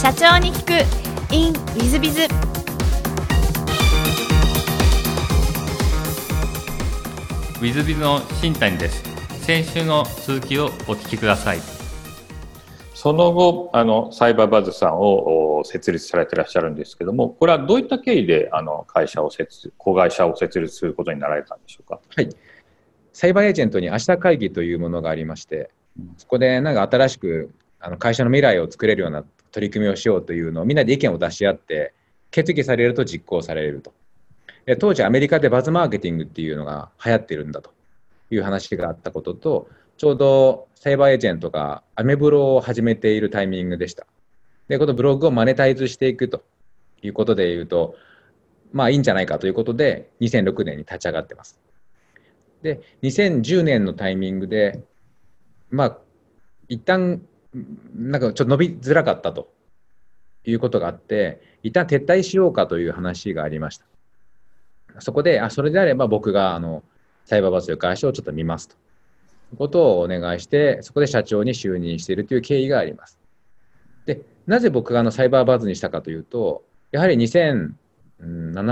社長に聞く in ウィズビズウィズビズの新谷です。先週の続きをお聞きください。その後、あのサイバーバズさんを設立されていらっしゃるんですけども、これはどういった経緯であの会社を設子会社を設立することになられたんでしょうか？はい。サイバーエージェントに明日会議というものがありまして、そこでなんか新しくあの会社の未来を作れるような取り組みをしようというのをみんなで意見を出し合って、決議されると実行されると。で当時アメリカでバズマーケティングっていうのが流行ってるんだという話があったことと、ちょうどサイバーエージェントがアメブロを始めているタイミングでした。で、このブログをマネタイズしていくということで言うと、まあいいんじゃないかということで、2006年に立ち上がってます。で、2010年のタイミングで、まあ、一旦、なんかちょっと伸びづらかったということがあって、一旦撤退しようかという話がありました。そこで、あ、それであれば僕が、あの、サイバーバスという会社をちょっと見ますと。いうことをお願いして、そこで社長に就任しているという経緯があります。で、なぜ僕があのサイバーバズにしたかというと、やはり2007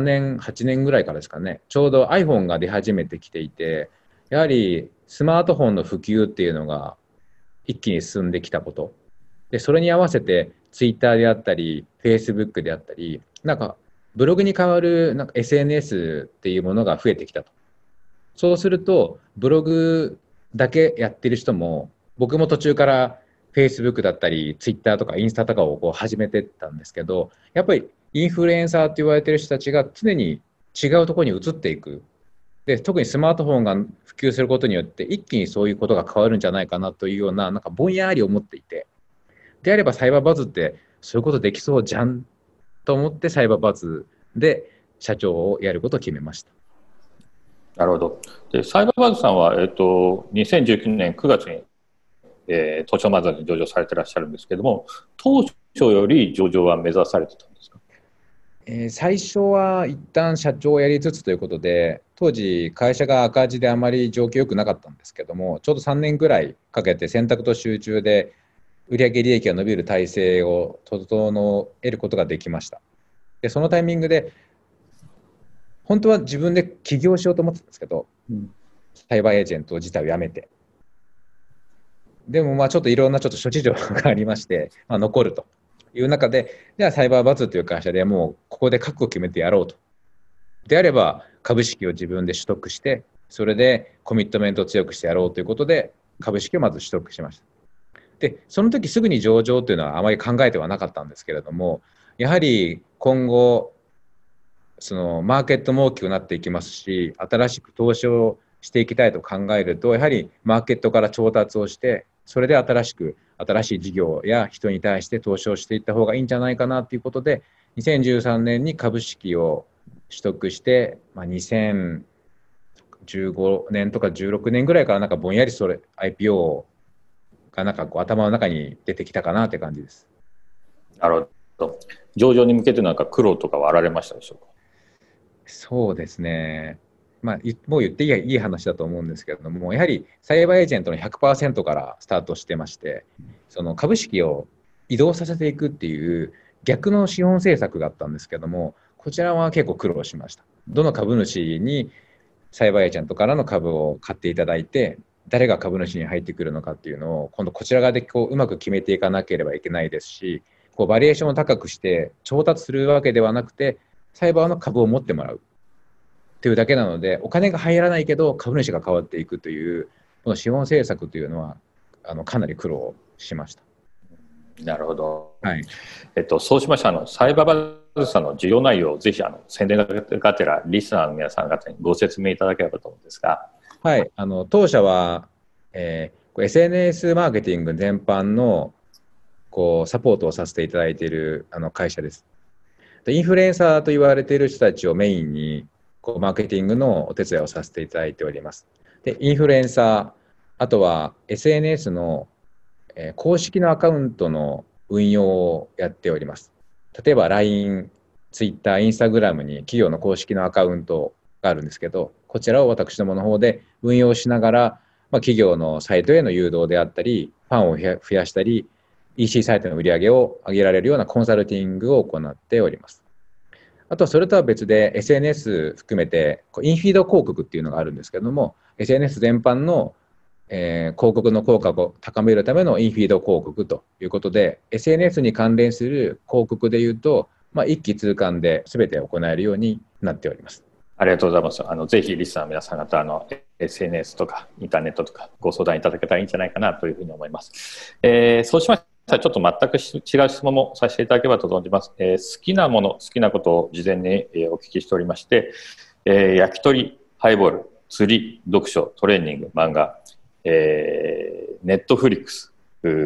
年、8年ぐらいからですかね、ちょうど iPhone が出始めてきていて、やはりスマートフォンの普及っていうのが一気に進んできたこと。で、それに合わせて Twitter であったり、Facebook であったり、なんかブログに代わるなんか SNS っていうものが増えてきたと。そうすると、ブログだけやってる人も、僕も途中から Facebook だったり、Twitter とかインスタとかをこう始めてったんですけど、やっぱりインフルエンサーって言われてる人たちが常に違うところに移っていく。で、特にスマートフォンが普及することによって、一気にそういうことが変わるんじゃないかなというような、なんかぼんやり思っていて、であればサイバーバズってそういうことできそうじゃんと思ってサイバーバズで社長をやることを決めました。なるほど。で、サイバーバズさんは、えっと、2019年9月に、えー、東証マザーに上場されていらっしゃるんですけども、当初より上場は目指されてたんですか、えー、最初は一旦社長をやりつつということで、当時会社が赤字であまり状況良くなかったんですけども、ちょうど3年ぐらいかけて選択と集中で売上利益が伸びる体制を整えることができました。で、そのタイミングで本当は自分で起業しようと思ってたんですけど、うん、サイバーエージェント自体を辞めて。でもまあちょっといろんなちょっと諸事情がありまして、まあ、残るという中で、じゃあサイバーバズという会社でもうここで覚悟を決めてやろうと。であれば株式を自分で取得して、それでコミットメントを強くしてやろうということで株式をまず取得しました。で、その時すぐに上場というのはあまり考えてはなかったんですけれども、やはり今後、そのマーケットも大きくなっていきますし、新しく投資をしていきたいと考えると、やはりマーケットから調達をして、それで新しく新しい事業や人に対して投資をしていった方がいいんじゃないかなということで、2013年に株式を取得して、まあ、2015年とか16年ぐらいからなんかぼんやりそれ IPO がなんかこう頭の中に出てきたかなって感じです。なるほど。上場に向けてなんか苦労とかはあられましたでしょうか？そうですね。まあ、もう言っていいいい話だと思うんですけれども、やはりサイバーエージェントの100%からスタートしてまして、その株式を移動させていくっていう逆の資本政策があったんですけども、こちらは結構苦労しました。どの株主にサイバーエージェントからの株を買っていただいて、誰が株主に入ってくるのかっていうのを、今度こちら側でこううまく決めていかなければいけないですし、こうバリエーションを高くして調達するわけではなくて、サイバーの株を持ってもらうというだけなので、お金が入らないけど株主が変わっていくという、この資本政策というのは、あのかなり苦労しました。なるほど。はい。えっと、そうしましたあの、サイバーバズさんの需要内容をぜひ、あの、宣伝がてら、リスナーの皆さん方にご説明いただければと思うんですが。はい。あの、当社は、えー、SNS マーケティング全般の、こう、サポートをさせていただいているあの会社です。でインフルエンサーと言われている人たちをメインに、こう、マーケティングのお手伝いをさせていただいております。で、インフルエンサー、あとは SNS の、えー、公式のアカウントの運用をやっております。例えば LINE、Twitter、Instagram に企業の公式のアカウントがあるんですけど、こちらを私どもの方で運用しながら、まあ、企業のサイトへの誘導であったり、ファンを増やしたり、EC サイトの売り上げを上げられるようなコンサルティングを行っております。あとそれとは別で SNS 含めてインフィード広告っていうのがあるんですけども SNS 全般の、えー、広告の効果を高めるためのインフィード広告ということで SNS に関連する広告でいうと、まあ、一気通貫で全て行えるようになっております。ありがとうございます。あのぜひリスナーの皆さん方の SNS とかインターネットとかご相談いただけたらいいんじゃないかなというふうに思います。えー、そうしましたらちょっと全く違う質問もさせていただければと存じます。えー、好きなもの、好きなことを事前にお聞きしておりまして、えー、焼き鳥、ハイボール、釣り、読書、トレーニング、漫画、えー、ネットフリックス、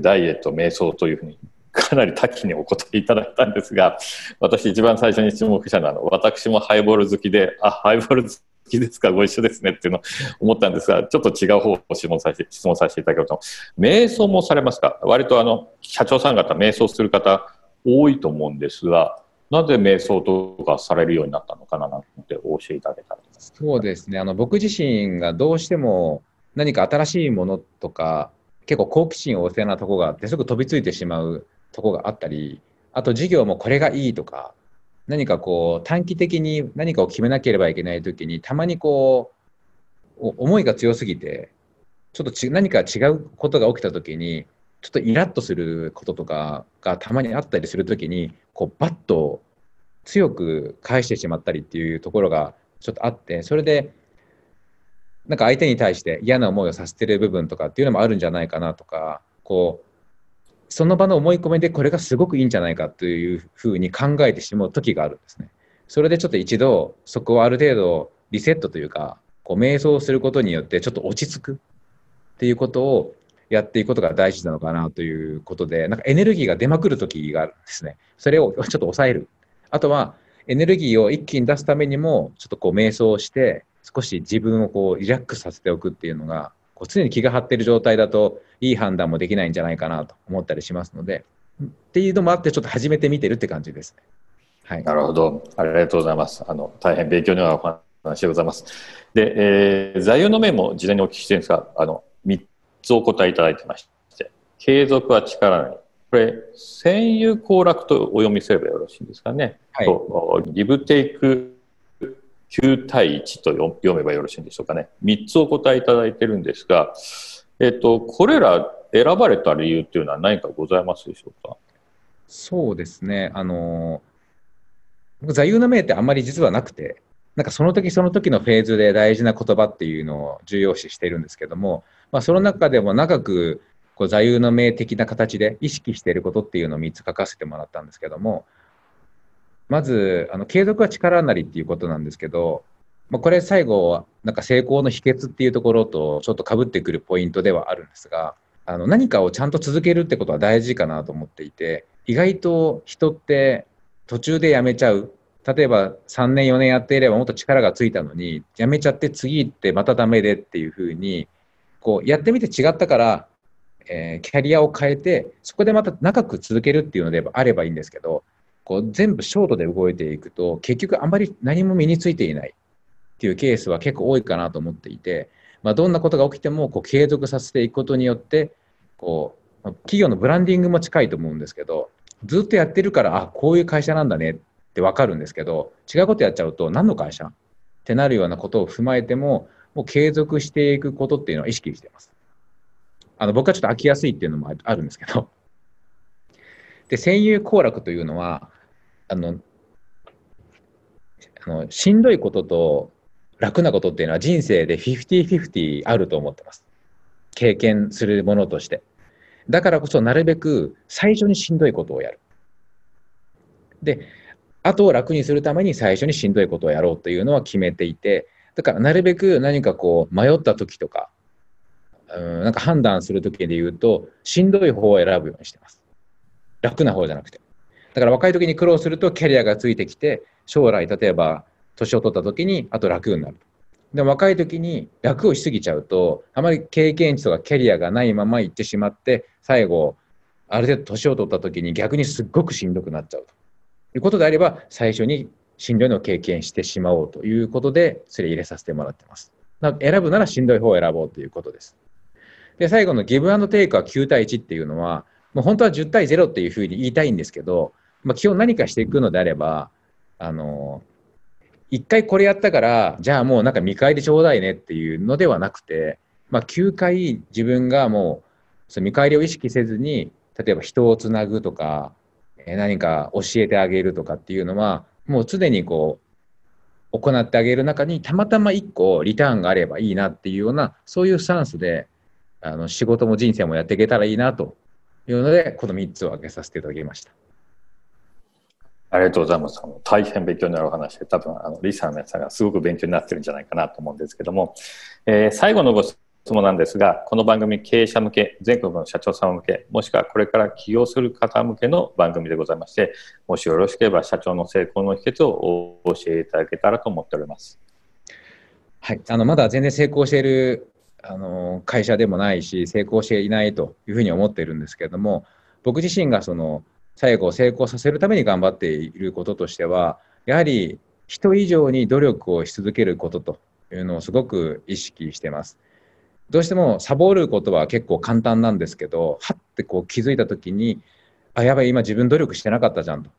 ダイエット、瞑想というふうに かなり多岐にお答えいただいたんですが、私一番最初に注目したのは、私もハイボール好きで、あ、ハイボール好きですか、ご一緒ですねっていうのを 思ったんですが、ちょっと違う方を質問させて質問させていただけると、瞑想もされますか？割とあの、社長さん方、瞑想する方多いと思うんですが、なぜ瞑想とかされるようになったのかななんて教えていただけたらそうですね。あの、僕自身がどうしても何か新しいものとか、結構好奇心旺盛なとこがあって、すぐ飛びついてしまうとこがあったり、あと事業もこれがいいとか、何かこう短期的に何かを決めなければいけないときに、たまにこう、思いが強すぎて、ちょっとち何か違うことが起きたときに、ちょっとイラッとすることとかがたまにあったりするときに、こうバッと強く返してしまったりっていうところがちょっとあって、それで、なんか相手に対して嫌な思いをさせてる部分とかっていうのもあるんじゃないかなとか、こう、その場の思い込みでこれがすごくいいんじゃないかというふうに考えてしまう時があるんですね。それでちょっと一度そこをある程度リセットというかこう瞑想することによってちょっと落ち着くっていうことをやっていくことが大事なのかなということでなんかエネルギーが出まくる時があるんですね。それをちょっと抑える。あとはエネルギーを一気に出すためにもちょっとこう瞑想して少し自分をこうリラックスさせておくっていうのがこう常に気が張っている状態だといい判断もできないんじゃないかなと思ったりしますのでっていうのもあってちょっと始めてみてるって感じですね。はい、なるほどありがとうございます。あの大変勉強になるお話でございます。で、えー、座右の銘も事前にお聞きしてるんですがあの3つお答えいただいてまして継続は力なりこれ、戦友行楽とお読みすればよろしいんですかね。はい、とギブテイク9対1と読めばよろしいんでしょうかね。3つお答えいただいてるんですが、えっと、これら選ばれた理由っていうのは何かございますでしょうか？そうですね。あの、座右の銘ってあんまり実はなくて、なんかその時その時のフェーズで大事な言葉っていうのを重要視しているんですけども、まあ、その中でも長くこう座右の銘的な形で意識していることっていうのを3つ書かせてもらったんですけども、まず、あの継続は力なりっていうことなんですけど、まあ、これ最後、なんか成功の秘訣っていうところとちょっとかぶってくるポイントではあるんですが、あの何かをちゃんと続けるってことは大事かなと思っていて、意外と人って途中でやめちゃう。例えば3年4年やっていればもっと力がついたのに、やめちゃって次行ってまたダメでっていうふうに、こうやってみて違ったから、えー、キャリアを変えて、そこでまた長く続けるっていうのであればいいんですけど、こう全部ショートで動いていくと結局あまり何も身についていないっていうケースは結構多いかなと思っていて、まあ、どんなことが起きてもこう継続させていくことによってこう企業のブランディングも近いと思うんですけどずっとやってるからあこういう会社なんだねって分かるんですけど違うことやっちゃうと何の会社？ってなるようなことを踏まえてももう継続していくことっていうのは意識してます。あの僕はちょっと飽きやすいっていうのもあるんですけどで、戦友行楽というのは、あの、あのしんどいことと楽なことっていうのは人生で50-50あると思ってます。経験するものとして。だからこそなるべく最初にしんどいことをやる。で、あとを楽にするために最初にしんどいことをやろうというのは決めていて、だからなるべく何かこう迷った時とか、うんなんか判断する時で言うと、しんどい方を選ぶようにしてます。楽な方じゃなくて。だから若い時に苦労するとキャリアがついてきて、将来例えば年を取った時にあと楽になる。でも若い時に楽をしすぎちゃうと、あまり経験値とかキャリアがないまま行ってしまって、最後、ある程度年を取った時に逆にすっごくしんどくなっちゃうということであれば、最初にしんどいのを経験してしまおうということで、それ入れさせてもらってます。選ぶならしんどい方を選ぼうということです。で、最後のギブアンドテイクは9対1っていうのは、もう本当は10対0っていうふうに言いたいんですけど、まあ、基本何かしていくのであれば、あの、一回これやったから、じゃあもうなんか見返りちょうだいねっていうのではなくて、まあ、9回自分がもうその見返りを意識せずに、例えば人をつなぐとか、何か教えてあげるとかっていうのは、もう常にこう、行ってあげる中にたまたま1個リターンがあればいいなっていうような、そういうスタンスで、あの仕事も人生もやっていけたらいいなというので、この3つを挙げさせていただきました。ありがとうございます。大変勉強になるお話で、多分、あの、リサの皆さんがすごく勉強になってるんじゃないかなと思うんですけども、えー、最後のご質問なんですが、この番組、経営者向け、全国の社長様向け、もしくはこれから起業する方向けの番組でございまして、もしよろしければ社長の成功の秘訣を教えていただけたらと思っております。はい。あの、まだ全然成功している、あの、会社でもないし、成功していないというふうに思っているんですけれども、僕自身がその、最後成功させるために頑張っていることとしては、やはり人以上に努力をし続けることというのをすごく意識してます。どうしてもサボることは結構簡単なんですけど、はってこう気づいたときに、あ、やばい、今自分努力してなかったじゃんと。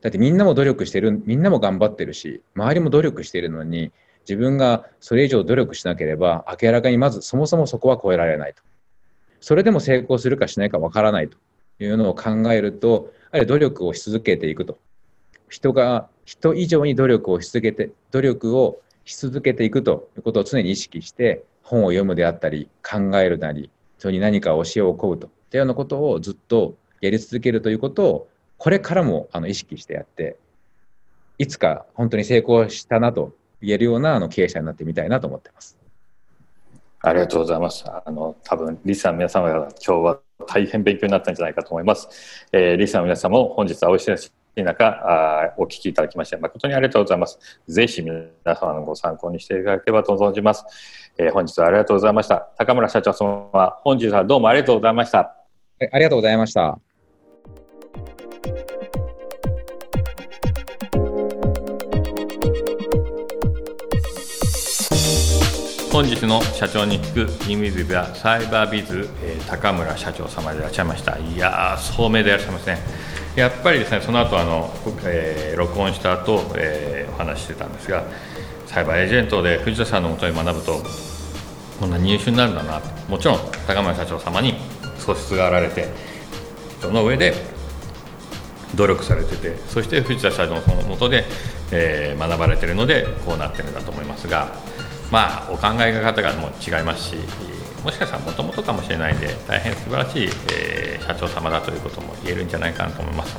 だってみんなも努力してる、みんなも頑張ってるし、周りも努力してるのに、自分がそれ以上努力しなければ、明らかにまずそもそもそこは超えられないと。それでも成功するかしないかわからないというのを考えると、やは努力をし続けていくと。人が、人以上に努力をし続けて、努力をし続けていくということを常に意識して、本を読むであったり、考えるなり、人に何か教えを請うとといったようなことをずっとやり続けるということを、これからもあの意識してやって、いつか本当に成功したなと言えるようなあの経営者になってみたいなと思ってます。ありがとうございます。あの、多分、リスナー皆様が今日は大変勉強になったんじゃないかと思います。えー、リスナーの皆様も本日はお忙しい中、あお聞きいただきまして誠にありがとうございます。ぜひ皆様のご参考にしていただければと存じます。えー、本日はありがとうございました。高村社長様、本日はどうもありがとうございました。ありがとうございました。本日の社長に聞くインウィズやサイバービズ、えー、高村社長様でいらっしゃいました。いやー聡明でいらっしゃいますねやっぱりですねその後あの、えー、録音した後、えー、お話してたんですがサイバーエージェントで藤田さんのもとに学ぶとこんな入手になるんだなもちろん高村社長様に素質があられてその上で努力されててそして藤田社長のもとで、えー、学ばれてるのでこうなってるんだと思いますがまあお考え方がもう違いますしもしかしたらもともとかもしれないんで大変素晴らしい、えー、社長様だということも言えるんじゃないかなと思います、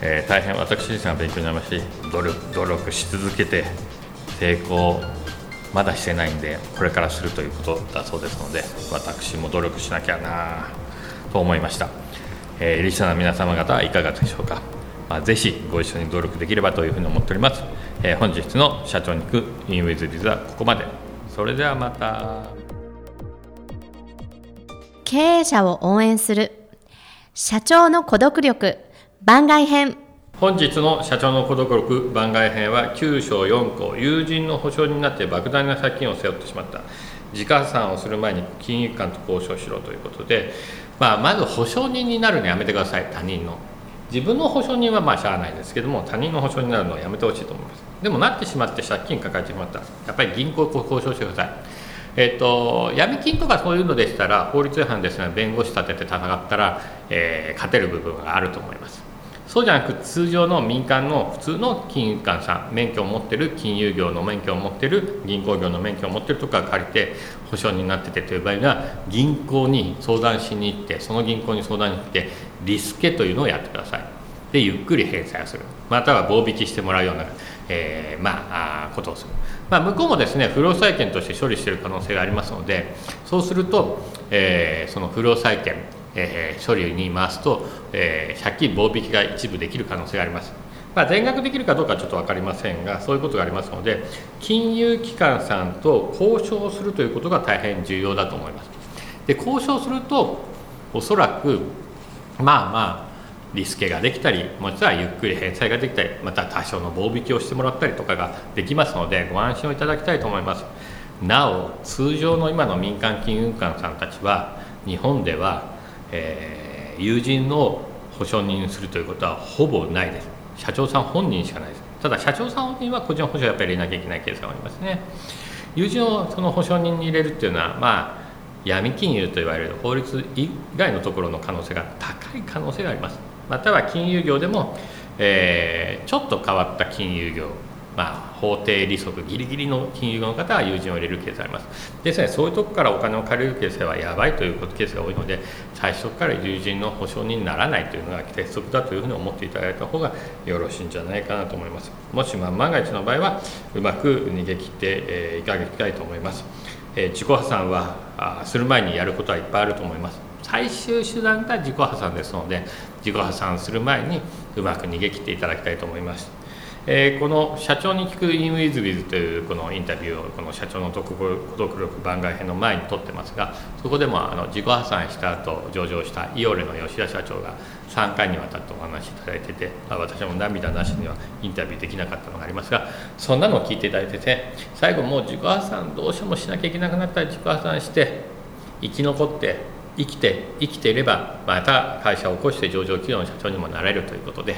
えー、大変私自身は勉強になりますし努力努力し続けて成功まだしてないんでこれからするということだそうですので私も努力しなきゃなと思いました、えー、リスナーの皆様方はいかがでしょうか、まあ、ぜひご一緒に努力できればというふうに思っております、えー、本日の社長に行くインウィズビズはここまで。それではまた。経営者を応援する。社長の孤独力。番外編。本日の社長の孤独力番外編は9章4項友人の保証になって莫大な借金を背負ってしまった。自家破産をする前に金融機関と交渉しろということで、まあ、まず保証人になるのやめてください。他人の自分の保証人はまあしゃあないですけども他人の保証になるのはやめてほしいと思います。でもなってしまって借金抱えてしまったらやっぱり銀行と交渉してくださ。いえっと、闇金とかそういうのでしたら法律違反ですね弁護士立てて戦ったら、えー、勝てる部分があると思います。そうじゃなく通常の民間の普通の金融機関さん免許を持ってる金融業の免許を持ってる銀行業の免許を持ってるとか借りて保証になっててという場合には銀行に相談しに行ってその銀行に相談に行ってリスケというのをやってください。でゆっくり返済をする。または棒引きしてもらうような、えー、まあことをする、まあ、向こうもですね不良債権として処理している可能性がありますのでそうすると、えー、その不良債権、えー、処理に回すと、えー、借金棒引きが一部できる可能性があります。まあ、全額できるかどうかちょっと分かりませんがそういうことがありますので金融機関さんと交渉するということが大変重要だと思います。で交渉するとおそらくまあまあリスケができたりもしくはゆっくり返済ができたりまた多少の棒引きをしてもらったりとかができますのでご安心をいただきたいと思います。なお通常の今の民間金融機関さんたちは日本では、えー、友人を保証人するということはほぼないです。社長さん本人しかないです。ただ社長さん本人は個人保証をやっぱり入れなきゃいけないケースがありますね。友人をその保証人に入れるっていうのはまあ闇金融と言われる法律以外のところの可能性が高い可能性があります。または金融業でも、えー、ちょっと変わった金融業まあ、法定利息ギリギリの金融の方は友人を入れるケースがあります。ですねそういうとこからお金を借りるケースはやばいというケースが多いので最初から友人の保証人にならないというのが鉄則だというふうに思っていただいた方がよろしいんじゃないかなと思います。もし万が一の場合はうまく逃げ切っていただきたいと思います。え自己破産はあする前にやることはいっぱいあると思います。最終手段が自己破産ですので自己破産する前にうまく逃げ切っていただきたいと思います。えー、この社長に聞くインウィズビズというこのインタビューをこの社長の独独力番外編の前に撮ってますがそこでもあの自己破産した後上場したイオレの吉田社長が3回にわたってお話しいただいてて私も涙なしにはインタビューできなかったのがありますがそんなのを聞いていただいてて最後もう自己破産どうしてもしなきゃいけなくなったら自己破産して生き残って生きて生きていればまた会社を起こして上場企業の社長にもなれるということで。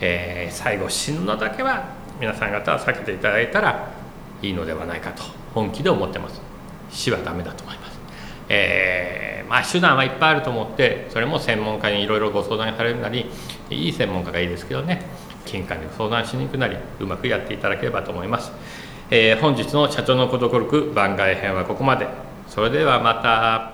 えー、最後死ぬのだけは皆さん方は避けていただいたらいいのではないかと本気で思ってます。死はダメだと思います、えー、まあ手段はいっぱいあると思ってそれも専門家にいろいろご相談されるなりいい専門家がいいですけどね。金管に相談しに行くなりうまくやっていただければと思います、えー、本日の社長の孤独力番外編はここまで。それではまた。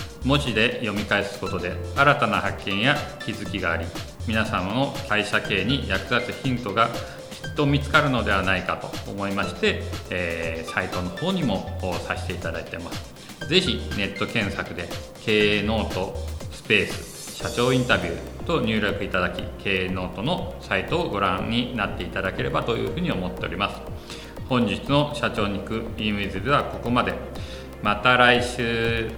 文字で読み返すことで新たな発見や気づきがあり皆様の会社経営に役立つヒントがきっと見つかるのではないかと思いまして、えー、サイトの方にもさせていただいてます。ぜひネット検索で経営ノートスペース社長インタビューと入力いただき経営ノートのサイトをご覧になっていただければというふうに思っております。本日の社長に行くインウィズではここまで。また来週。